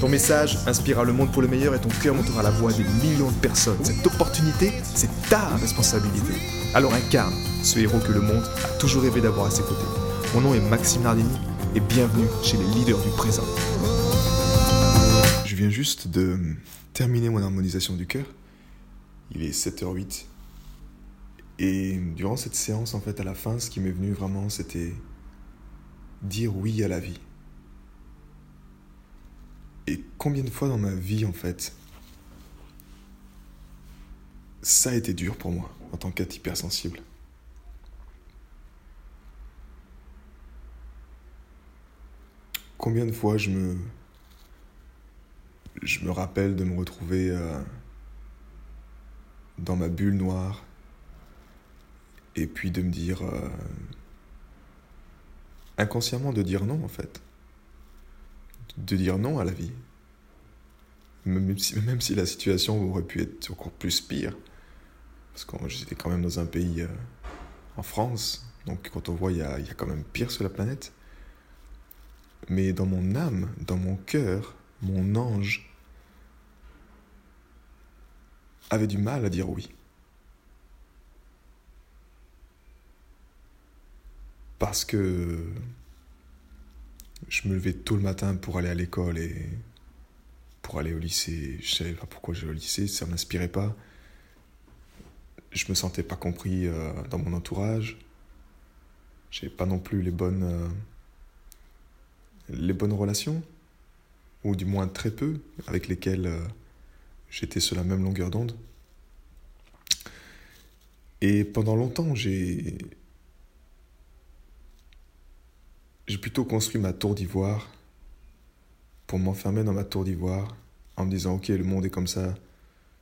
Ton message inspirera le monde pour le meilleur et ton cœur montera la voix des millions de personnes. Cette opportunité, c'est ta responsabilité. Alors incarne ce héros que le monde a toujours rêvé d'avoir à ses côtés. Mon nom est Maxime Nardini et bienvenue chez les leaders du présent. Je viens juste de terminer mon harmonisation du cœur. Il est 7h08. Et durant cette séance, en fait, à la fin, ce qui m'est venu vraiment, c'était dire oui à la vie. Et combien de fois dans ma vie, en fait, ça a été dur pour moi en tant qu'être hypersensible. Combien de fois je me, je me rappelle de me retrouver euh, dans ma bulle noire et puis de me dire euh, inconsciemment de dire non en fait de dire non à la vie. Même si, la situation aurait pu être encore plus pire. Parce que j'étais quand même dans un pays euh, en France. Donc quand on voit, il y a quand même pire sur la planète. Mais dans mon âme, dans mon cœur, mon ange avait du mal à dire oui. Parce que je me levais tôt le matin pour aller à l'école et pour aller au lycée. Je savais pas pourquoi j'allais au lycée, ça m'inspirait pas. Je me sentais pas compris euh, dans mon entourage. J'avais pas non plus les bonnes euh, les bonnes relations ou du moins très peu avec lesquelles euh, j'étais sur la même longueur d'onde. Et pendant longtemps, j'ai j'ai plutôt construit ma tour d'ivoire pour m'enfermer dans ma tour d'ivoire en me disant ok le monde est comme ça,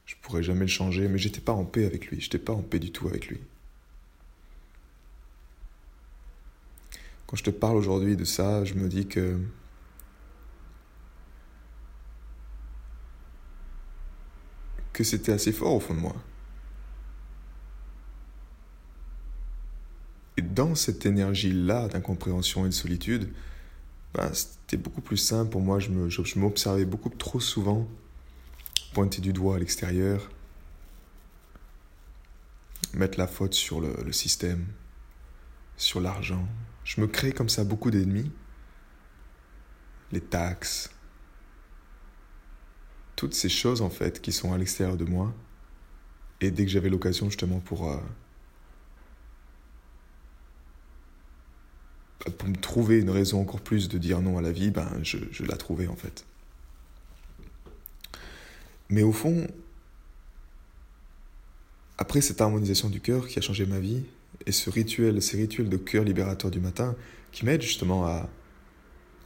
je pourrais jamais le changer, mais j'étais pas en paix avec lui, j'étais pas en paix du tout avec lui. Quand je te parle aujourd'hui de ça, je me dis que que c'était assez fort au fond de moi. Et dans cette énergie-là d'incompréhension et de solitude, ben, c'était beaucoup plus simple pour moi. Je, m'observais beaucoup trop souvent pointer du doigt à l'extérieur, mettre la faute sur le, système, sur l'argent. Je me créais comme ça beaucoup d'ennemis. Les taxes, toutes ces choses en fait qui sont à l'extérieur de moi. Et dès que j'avais l'occasion justement pour euh, pour me trouver une raison encore plus de dire non à la vie, ben je, je la trouvais en fait. Mais au fond, après cette harmonisation du cœur qui a changé ma vie, et ce rituel, ces rituels de cœur libérateur du matin, qui m'aident justement à,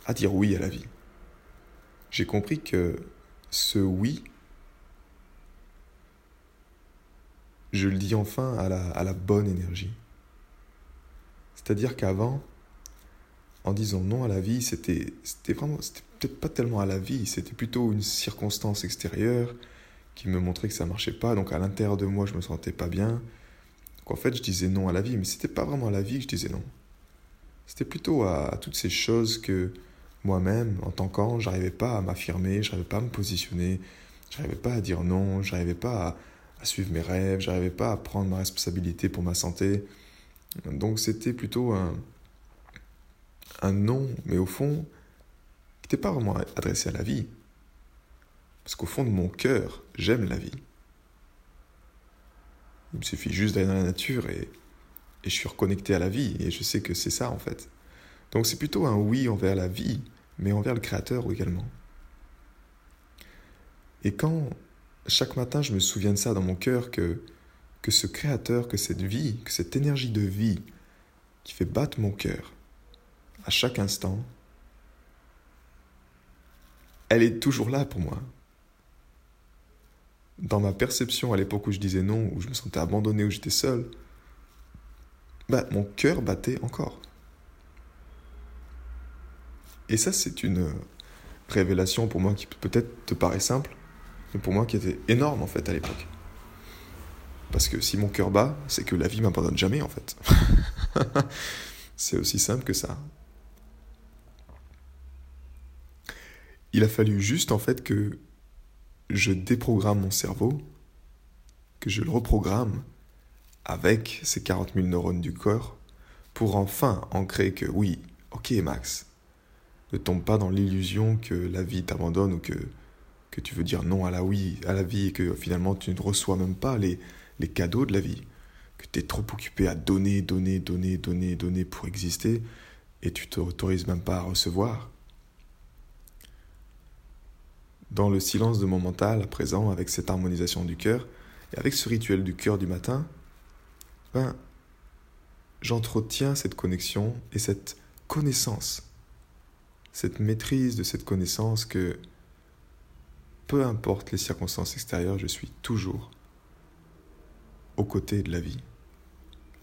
à dire oui à la vie, j'ai compris que ce oui, je le dis enfin à la, à la bonne énergie. C'est-à-dire qu'avant, en disant non à la vie, c'était vraiment, c'était peut-être pas tellement à la vie, c'était plutôt une circonstance extérieure qui me montrait que ça marchait pas. Donc à l'intérieur de moi, je me sentais pas bien. Donc en fait, je disais non à la vie, mais c'était pas vraiment à la vie que je disais non. C'était plutôt à, toutes ces choses que moi-même, en tant qu'ange, j'arrivais pas à m'affirmer, j'arrivais pas à me positionner, j'arrivais pas à dire non, j'arrivais pas à, à suivre mes rêves, j'arrivais pas à prendre ma responsabilité pour ma santé. Donc c'était plutôt un, un non, mais au fond, qui n'était pas vraiment adressé à la vie. Parce qu'au fond de mon cœur, j'aime la vie. Il me suffit juste d'aller dans la nature et, et je suis reconnecté à la vie et je sais que c'est ça en fait. Donc c'est plutôt un oui envers la vie, mais envers le Créateur également. Et quand chaque matin je me souviens de ça dans mon cœur, que, que ce Créateur, que cette vie, que cette énergie de vie qui fait battre mon cœur, à chaque instant, elle est toujours là pour moi. dans ma perception à l'époque où je disais non, où je me sentais abandonné, où j'étais seul, bah, mon cœur battait encore. Et ça, c'est une révélation pour moi qui peut-être te paraît simple, mais pour moi qui était énorme en fait à l'époque. Parce que si mon cœur bat, c'est que la vie m'abandonne jamais en fait. c'est aussi simple que ça. Il a fallu juste en fait que je déprogramme mon cerveau, que je le reprogramme avec ces 40 000 neurones du corps pour enfin ancrer que oui, ok Max, ne tombe pas dans l'illusion que la vie t'abandonne ou que, que tu veux dire non à la, oui, à la vie et que finalement tu ne reçois même pas les, les cadeaux de la vie, que tu es trop occupé à donner, donner, donner, donner, donner pour exister et tu t'autorises même pas à recevoir. Dans le silence de mon mental à présent, avec cette harmonisation du cœur et avec ce rituel du cœur du matin, ben, j'entretiens cette connexion et cette connaissance, cette maîtrise de cette connaissance que peu importe les circonstances extérieures, je suis toujours aux côtés de la vie,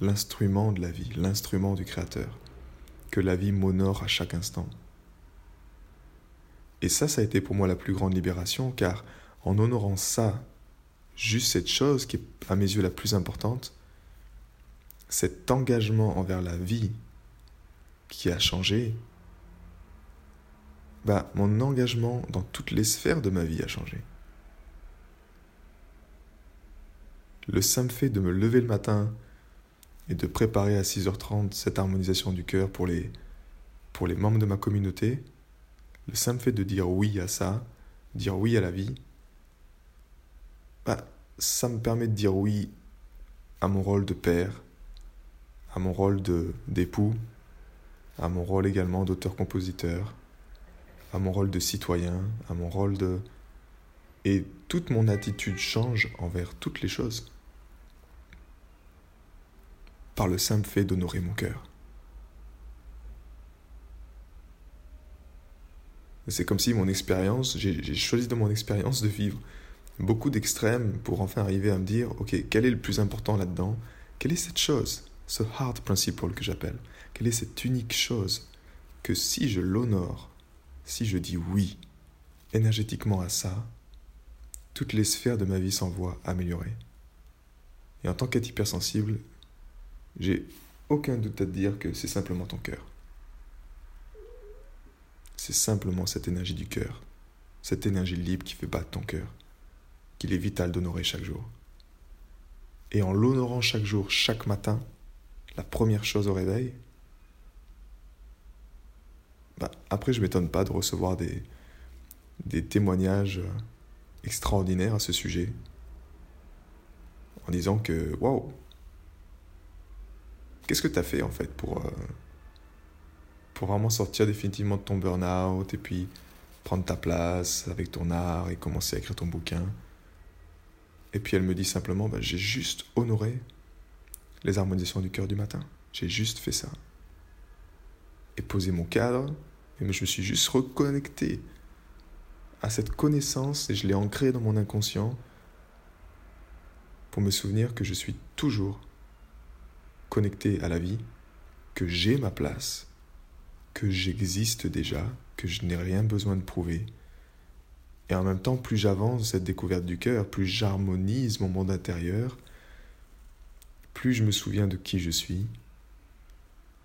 l'instrument de la vie, l'instrument du Créateur, que la vie m'honore à chaque instant. Et ça, ça a été pour moi la plus grande libération, car en honorant ça, juste cette chose qui est à mes yeux la plus importante, cet engagement envers la vie qui a changé, bah, mon engagement dans toutes les sphères de ma vie a changé. le simple fait de me lever le matin et de préparer à 6h30 cette harmonisation du cœur pour les, pour les membres de ma communauté, le simple fait de dire oui à ça, dire oui à la vie, bah, ça me permet de dire oui à mon rôle de père, à mon rôle d'époux, à mon rôle également d'auteur-compositeur, à mon rôle de citoyen, à mon rôle de... Et toute mon attitude change envers toutes les choses par le simple fait d'honorer mon cœur. C'est comme si mon expérience, j'ai choisi dans mon expérience de vivre beaucoup d'extrêmes pour enfin arriver à me dire, ok, quel est le plus important là-dedans? Quelle est cette chose, ce hard principle que j'appelle? Quelle est cette unique chose que si je l'honore, si je dis oui énergétiquement à ça, toutes les sphères de ma vie s'envoient améliorées? Et en tant qu'être hypersensible, j'ai aucun doute à te dire que c'est simplement ton cœur. C'est simplement cette énergie du cœur, cette énergie libre qui fait battre ton cœur, qu'il est vital d'honorer chaque jour. Et en l'honorant chaque jour, chaque matin, la première chose au réveil, bah, après je m'étonne pas de recevoir des, témoignages extraordinaires à ce sujet, en disant que waouh, Qu'est-ce que tu as fait en fait pour, euh, pour vraiment sortir définitivement de ton burn-out et puis prendre ta place avec ton art et commencer à écrire ton bouquin Et puis elle me dit simplement, bah, j'ai juste honoré les harmonisations du cœur du matin. J'ai juste fait ça. Et posé mon cadre, et je me suis juste reconnecté à cette connaissance et je l'ai ancrée dans mon inconscient pour me souvenir que je suis toujours connecté à la vie, que j'ai ma place, que j'existe déjà, que je n'ai rien besoin de prouver. Et en même temps, plus j'avance cette découverte du cœur, plus j'harmonise mon monde intérieur, plus je me souviens de qui je suis,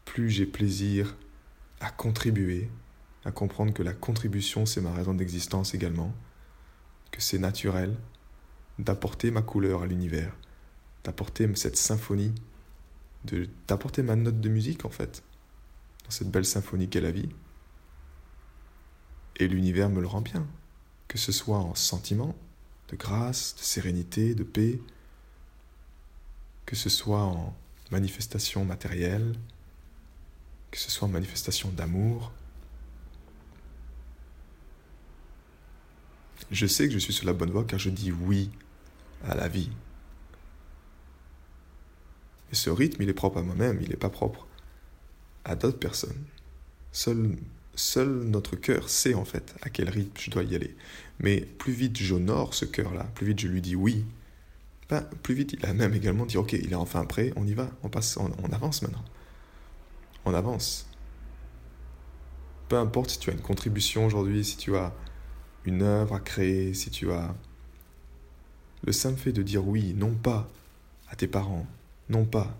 plus j'ai plaisir à contribuer, à comprendre que la contribution, c'est ma raison d'existence également, que c'est naturel d'apporter ma couleur à l'univers, d'apporter cette symphonie d'apporter ma note de musique en fait, cette belle symphonie qu'est la vie. Et l'univers me le rend bien, que ce soit en sentiment de grâce, de sérénité, de paix, que ce soit en manifestation matérielle, que ce soit en manifestation d'amour. Je sais que je suis sur la bonne voie car je dis oui à la vie, et ce rythme, il est propre à moi-même, il n'est pas propre à d'autres personnes. Seul, seul notre cœur sait en fait à quel rythme je dois y aller. Mais plus vite j'honore ce cœur-là, plus vite je lui dis oui, plus vite il a même également dit ok, il est enfin prêt, on y va, on passe, on, on avance maintenant. On avance. Peu importe si tu as une contribution aujourd'hui, si tu as une œuvre à créer, si tu as le simple fait de dire oui, non pas à tes parents, non pas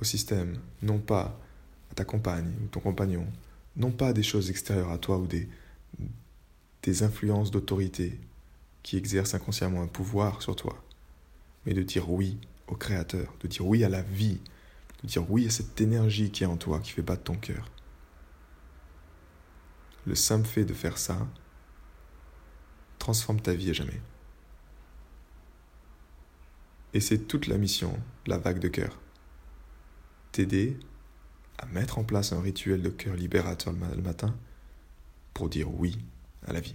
au système, non pas ta compagne ou ton compagnon, non pas des choses extérieures à toi ou des, des influences d'autorité qui exercent inconsciemment un pouvoir sur toi, mais de dire oui au Créateur, de dire oui à la vie, de dire oui à cette énergie qui est en toi, qui fait battre ton cœur. Le simple fait de faire ça transforme ta vie à jamais. Et c'est toute la mission, la vague de cœur. T'aider à mettre en place un rituel de cœur libérateur le matin pour dire oui à la vie.